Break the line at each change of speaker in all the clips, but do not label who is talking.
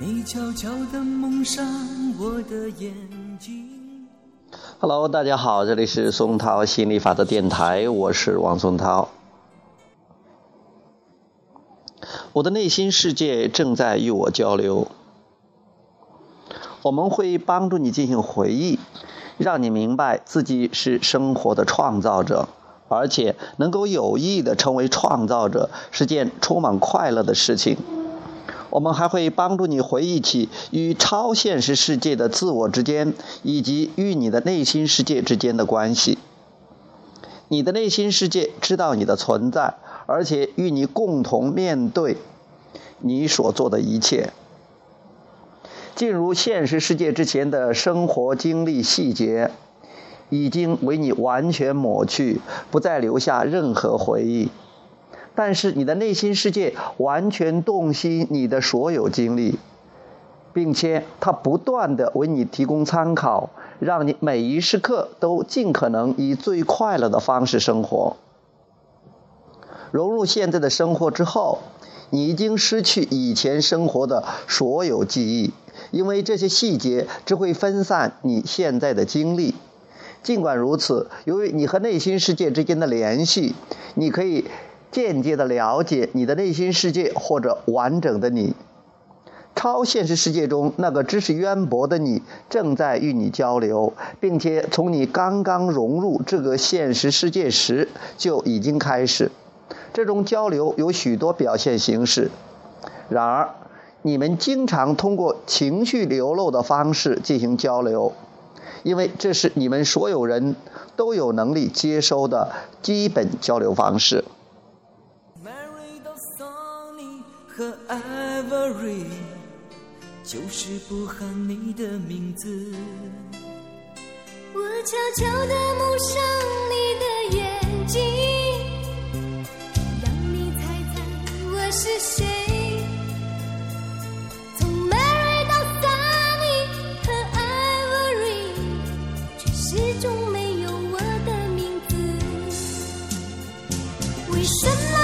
你悄悄地蒙上我的眼睛。
Hello，大家好，这里是松涛心理法则电台，我是王松涛。我的内心世界正在与我交流。我们会帮助你进行回忆，让你明白自己是生活的创造者，而且能够有意的成为创造者是件充满快乐的事情。我们还会帮助你回忆起与超现实世界的自我之间，以及与你的内心世界之间的关系。你的内心世界知道你的存在，而且与你共同面对你所做的一切。进入现实世界之前的生活经历细节，已经为你完全抹去，不再留下任何回忆。但是你的内心世界完全洞悉你的所有经历，并且它不断的为你提供参考，让你每一时刻都尽可能以最快乐的方式生活。融入现在的生活之后，你已经失去以前生活的所有记忆，因为这些细节只会分散你现在的精力。尽管如此，由于你和内心世界之间的联系，你可以。间接的了解你的内心世界，或者完整的你。超现实世界中那个知识渊博的你正在与你交流，并且从你刚刚融入这个现实世界时就已经开始。这种交流有许多表现形式，然而你们经常通过情绪流露的方式进行交流，因为这是你们所有人都有能力接收的基本交流方式。
Ivory 就是不喊你的名字。
我悄悄的蒙上你的眼睛让你猜猜我是谁？从 mary 到 sunny 和 ivory 却始终没有我的名字。为什么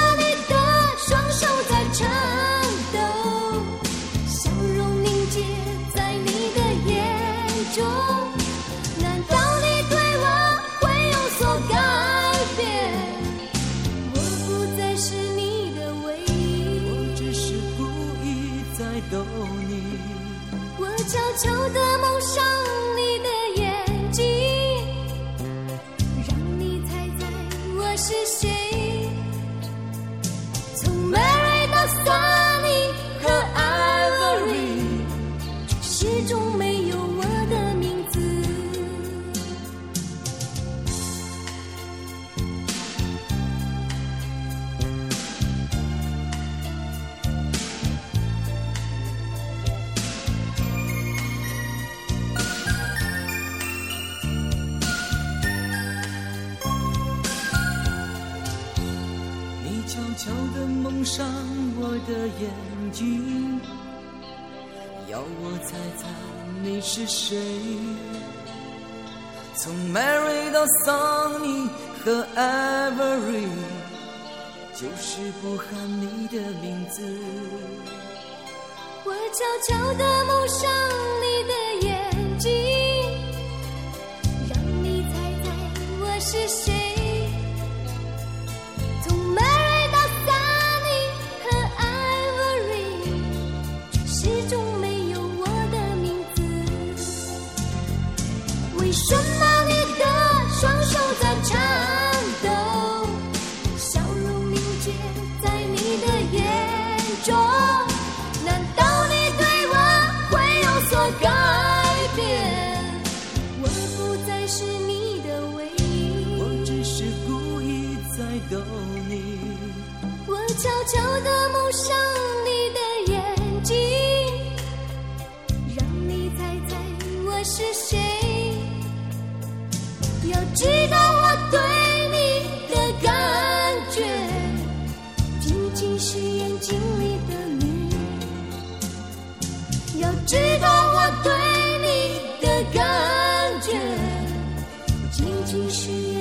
有你，
我悄悄地蒙上你的眼睛，让你猜猜我是谁。悄
悄地蒙上我的眼睛，要我猜猜你是谁。从 Mary 到 Sunny 和 Ivory，就是不喊你的名字。
我悄悄地蒙上悄悄地蒙上你的眼睛让你猜猜我是谁。要知道我对你的感觉仅仅是眼睛里的迷要知道我对你的感觉仅仅是